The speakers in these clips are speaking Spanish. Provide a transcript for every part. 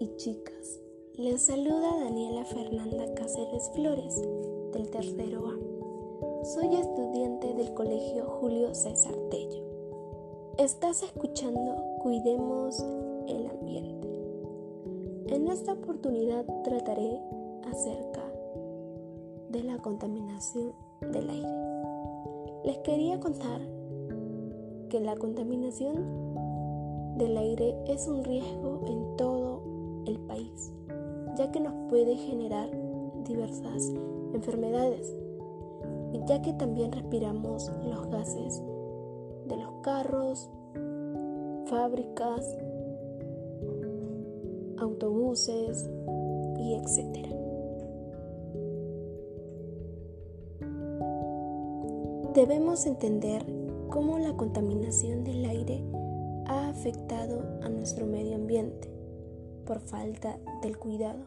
Y chicas, les saluda Daniela Fernanda Cáceres Flores del tercero A. Soy estudiante del Colegio Julio César Tello. Estás escuchando Cuidemos el Ambiente. En esta oportunidad trataré acerca de la contaminación del aire. Les quería contar que la contaminación del aire es un riesgo en todo el país, ya que nos puede generar diversas enfermedades, ya que también respiramos los gases de los carros, fábricas, autobuses y etc. Debemos entender cómo la contaminación del aire ha afectado a nuestro medio ambiente por falta del cuidado.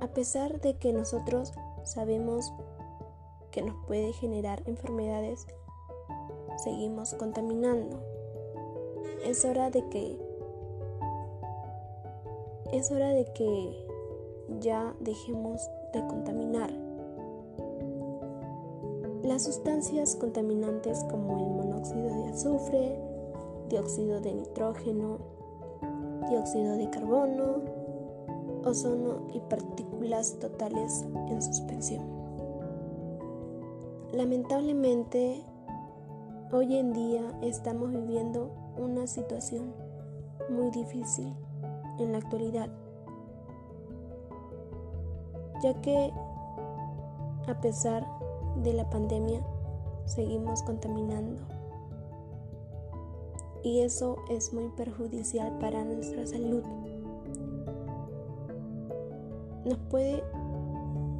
A pesar de que nosotros sabemos que nos puede generar enfermedades, seguimos contaminando. Es hora de que es hora de que ya dejemos de contaminar. Las sustancias contaminantes como el monóxido de azufre, dióxido de nitrógeno, dióxido de carbono, ozono y partículas totales en suspensión. Lamentablemente, hoy en día estamos viviendo una situación muy difícil en la actualidad, ya que a pesar de la pandemia seguimos contaminando. Y eso es muy perjudicial para nuestra salud. Nos puede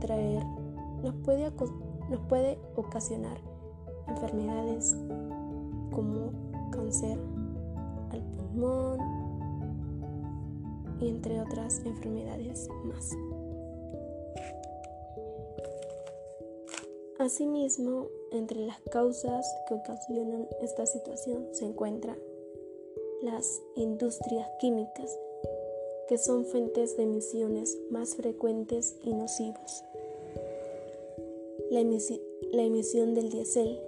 traer, nos puede, nos puede ocasionar enfermedades como cáncer al pulmón y entre otras enfermedades más. Asimismo, entre las causas que ocasionan esta situación se encuentran las industrias químicas, que son fuentes de emisiones más frecuentes y nocivos. La, emisión del diésel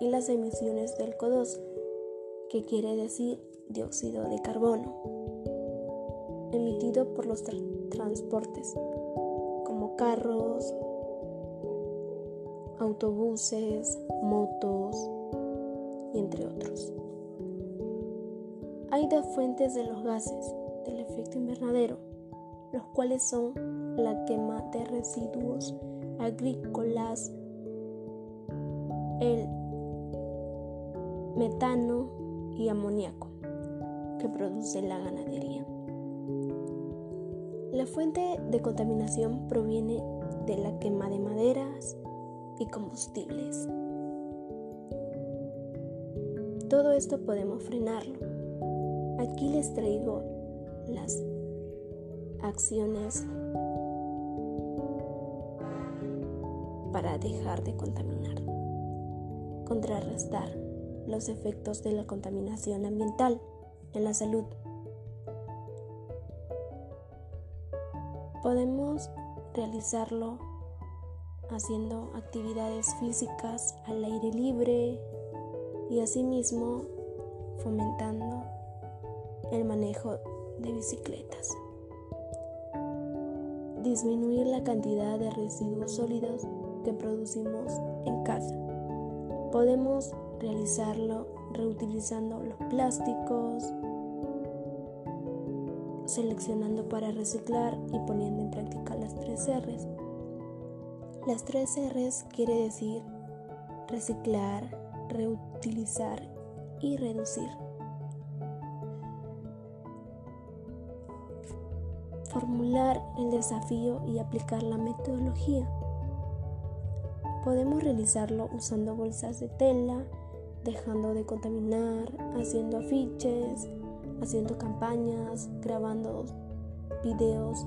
y las emisiones del CO2, que quiere decir dióxido de carbono, emitido por los transportes, como carros, autobuses, motos y entre otros. Hay dos fuentes de los gases del efecto invernadero, los cuales son la quema de residuos agrícolas, el metano y amoníaco que produce la ganadería. La fuente de contaminación proviene de la quema de maderas, y combustibles. Todo esto podemos frenarlo. Aquí les traigo las acciones para dejar de contaminar. Contrarrestar los efectos de la contaminación ambiental en la salud. Podemos realizarlo haciendo actividades físicas al aire libre y asimismo fomentando el manejo de bicicletas. Disminuir la cantidad de residuos sólidos que producimos en casa. Podemos realizarlo reutilizando los plásticos, seleccionando para reciclar y poniendo en práctica las tres R's las tres R's quiere decir reciclar, reutilizar y reducir. Formular el desafío y aplicar la metodología. Podemos realizarlo usando bolsas de tela, dejando de contaminar, haciendo afiches, haciendo campañas, grabando videos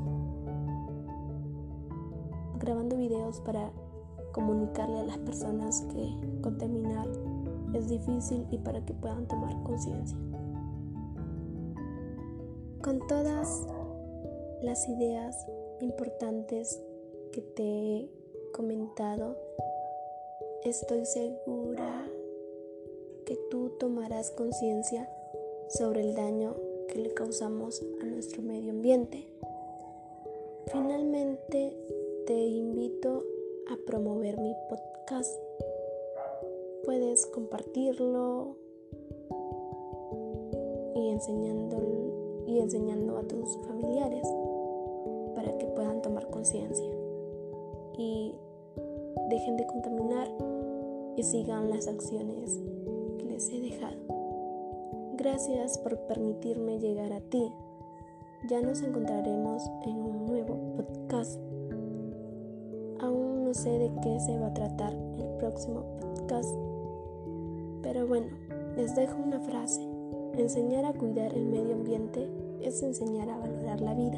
grabando videos para comunicarle a las personas que contaminar es difícil y para que puedan tomar conciencia. con todas las ideas importantes que te he comentado, estoy segura que tú tomarás conciencia sobre el daño que le causamos a nuestro medio ambiente. Finalmente, te invito a promover mi podcast. Puedes compartirlo y enseñando, y enseñando a tus familiares para que puedan tomar conciencia y dejen de contaminar y sigan las acciones que les he dejado. Gracias por permitirme llegar a ti. Ya nos encontraremos en un nuevo podcast. No sé de qué se va a tratar el próximo podcast. Pero bueno, les dejo una frase. Enseñar a cuidar el medio ambiente es enseñar a valorar la vida.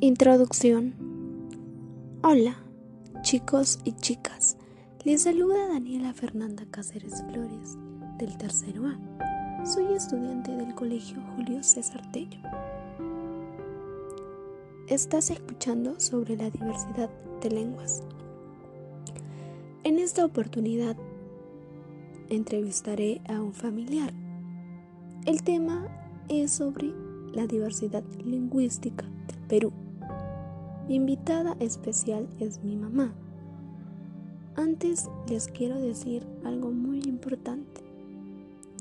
Introducción. Hola, chicos y chicas. Les saluda Daniela Fernanda Cáceres Flores, del tercero A. Soy estudiante del Colegio Julio César Tello. Estás escuchando sobre la diversidad de lenguas. En esta oportunidad entrevistaré a un familiar. El tema es sobre la diversidad lingüística del Perú. Mi invitada especial es mi mamá. Antes les quiero decir algo muy importante.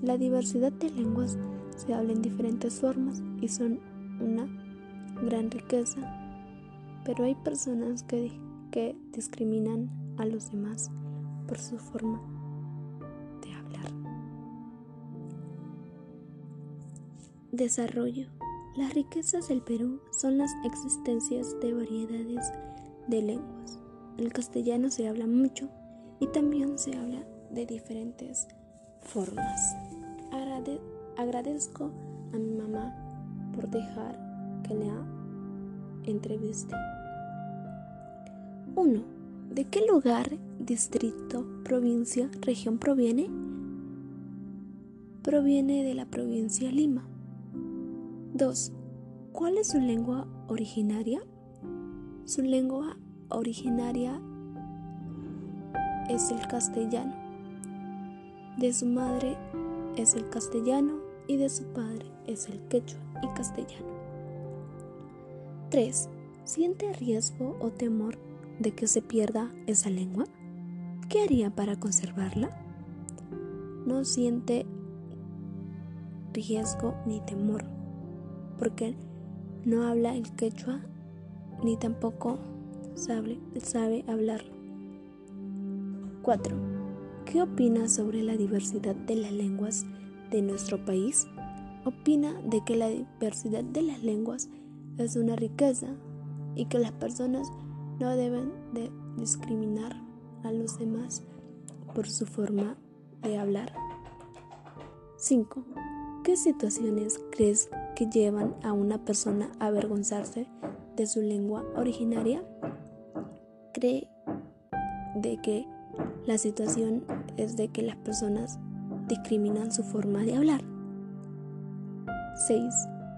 La diversidad de lenguas se habla en diferentes formas y son una gran riqueza, pero hay personas que, que discriminan a los demás por su forma de hablar. Desarrollo. Las riquezas del Perú son las existencias de variedades de lenguas. El castellano se habla mucho y también se habla de diferentes formas. agradezco a mi mamá por dejar que la entreviste. 1. ¿De qué lugar, distrito, provincia, región proviene? Proviene de la provincia Lima. 2. ¿Cuál es su lengua originaria? Su lengua originaria es el castellano. De su madre es el castellano y de su padre es el quechua y castellano. 3. ¿Siente riesgo o temor de que se pierda esa lengua? ¿Qué haría para conservarla? No siente riesgo ni temor porque no habla el quechua ni tampoco sabe, sabe hablarlo. 4. ¿Qué opina sobre la diversidad de las lenguas de nuestro país? Opina de que la diversidad de las lenguas es una riqueza y que las personas no deben de discriminar a los demás por su forma de hablar. 5. ¿Qué situaciones crees que llevan a una persona a avergonzarse de su lengua originaria? Cree de que la situación es de que las personas discriminan su forma de hablar. 6.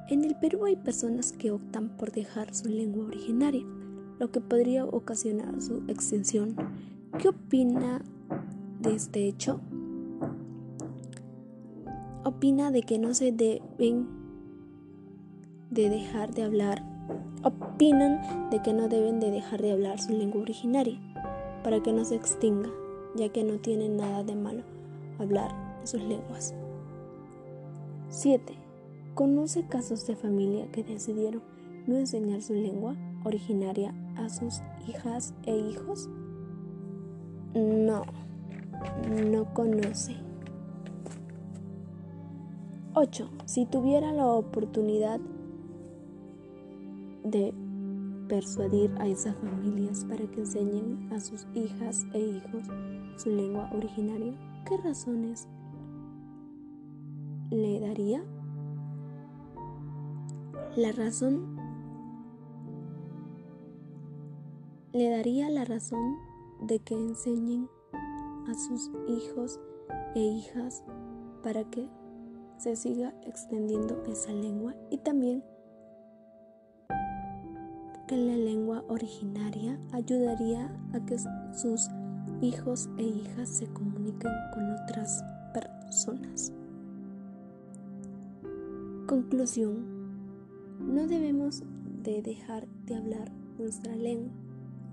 En el Perú hay personas que optan por dejar su lengua originaria, lo que podría ocasionar su extinción. ¿Qué opina de este hecho? opina de que no se deben de dejar de hablar, opinan de que no deben de dejar de hablar su lengua originaria para que no se extinga, ya que no tienen nada de malo hablar sus lenguas. 7. ¿Conoce casos de familia que decidieron no enseñar su lengua originaria a sus hijas e hijos? No, no conoce. 8. Si tuviera la oportunidad de persuadir a esas familias para que enseñen a sus hijas e hijos su lengua originaria? ¿Qué razones le daría? La razón le daría la razón de que enseñen a sus hijos e hijas para que se siga extendiendo esa lengua y también que la lengua originaria ayudaría a que sus hijos e hijas se comuniquen con otras personas. Conclusión. No debemos de dejar de hablar nuestra lengua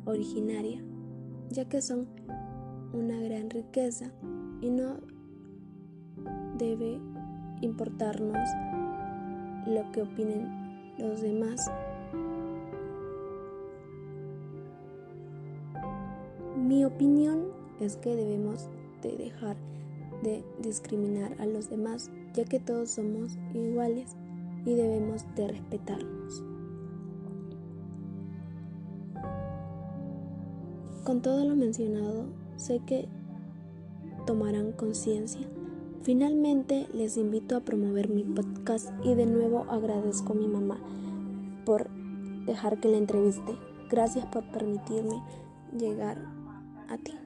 originaria, ya que son una gran riqueza y no debe importarnos lo que opinen los demás. Mi opinión es que debemos de dejar de discriminar a los demás, ya que todos somos iguales y debemos de respetarnos. Con todo lo mencionado, sé que tomarán conciencia Finalmente les invito a promover mi podcast y de nuevo agradezco a mi mamá por dejar que la entreviste. Gracias por permitirme llegar a ti.